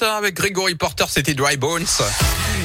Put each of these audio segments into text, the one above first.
avec Grégory Porter, c'était Dry Bones.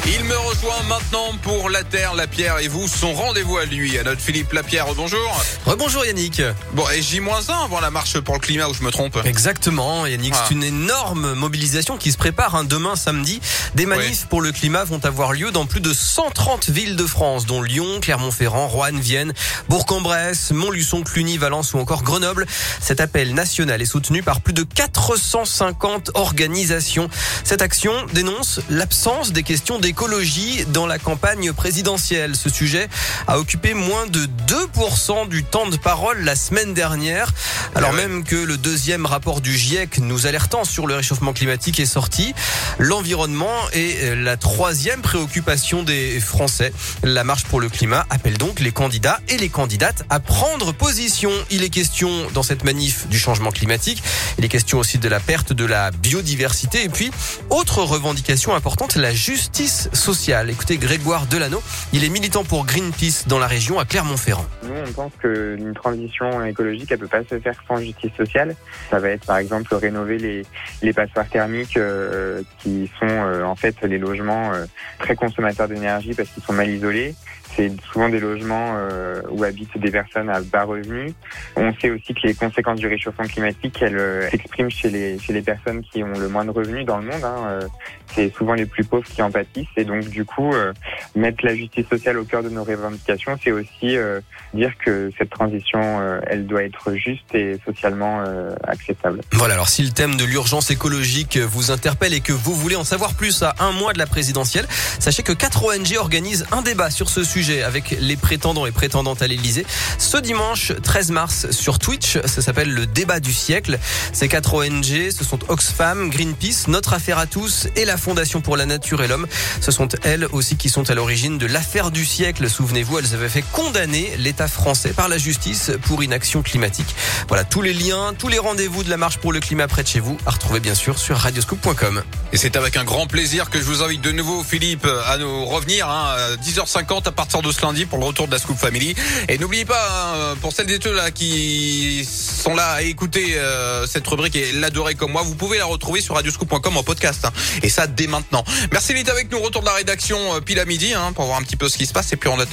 Il me rejoint maintenant pour la Terre, la Pierre et vous, son rendez-vous à lui, à notre Philippe Lapierre. Bonjour. Rebonjour Yannick. Bon, et J-1 avant la marche pour le climat où je me trompe Exactement Yannick, Ah. c'est une énorme mobilisation qui se prépare hein, demain samedi. Des manifs pour le climat vont avoir lieu dans plus de 130 villes de France, dont Lyon, Clermont-Ferrand, Roanne, Vienne, Bourg-en-Bresse, Montluçon, Cluny, Valence ou encore Grenoble. Cet appel national est soutenu par plus de 450 organisations. Cette action dénonce l'absence des questions d'écologie dans la campagne présidentielle. Ce sujet a occupé moins de 2% du temps de parole la semaine dernière, alors ouais. même que le deuxième rapport du GIEC nous alertant sur le réchauffement climatique est sorti. L'environnement est euh, la troisième préoccupation des Français. La marche pour le climat appelle donc les candidats et les candidates à prendre position. Il est question dans cette manif du changement climatique. Il est question aussi de la perte de la biodiversité et puis autre revendication importante, la justice sociale. Écoutez Grégoire Delano, il est militant pour Greenpeace dans la région à Clermont-Ferrand. Nous, on pense qu'une transition écologique, elle peut pas se faire sans justice sociale. Ça va être, par exemple, rénover les, les passoires thermiques euh, qui sont euh, en fait les logements euh, très consommateurs d'énergie parce qu'ils sont mal isolés. C'est souvent des logements euh, où habitent des personnes à bas revenus. On sait aussi que les conséquences du réchauffement climatique, elles euh, s'expriment chez les, chez les personnes qui ont le moins de revenus dans le monde. hein. Euh, C'est souvent les plus pauvres qui en pâtissent. Et donc, du coup, euh, mettre la justice sociale au cœur de nos revendications, c'est aussi dire que cette transition, elle doit être juste et socialement acceptable. Voilà, alors si le thème de l'urgence écologique vous interpelle et que vous voulez en savoir plus à un mois de la présidentielle, sachez que quatre ONG organisent un débat sur ce sujet avec les prétendants et prétendantes à l'Elysée. Ce dimanche 13 mars sur Twitch, ça s'appelle le débat du siècle. Ces quatre ONG, ce sont Oxfam, Greenpeace, Notre Affaire à tous et la Fondation pour la Nature et l'Homme. Ce sont elles aussi qui sont à l'origine de l'affaire du siècle. Souvenez-vous, elles avaient fait condamner l'État français par la justice pour inaction climatique. Voilà, tous les liens, tous les rendez-vous de la marche pour le climat près de chez vous, à retrouver bien sûr sur radioscoop.com. Et c'est avec un grand plaisir que je vous invite de nouveau, Philippe, à nous revenir hein, à 10h50 à de ce lundi pour le retour de la Scoop Family. Et n'oubliez pas, hein, pour celles et ceux là qui sont là à écouter euh, cette rubrique et l'adorer comme moi, vous pouvez la retrouver sur radioscoop.com en podcast. hein. et ça dès maintenant. Merci d'être avec nous. Retour de la rédaction euh, pile à midi hein, pour voir un petit peu ce qui se passe. Et puis en attendant.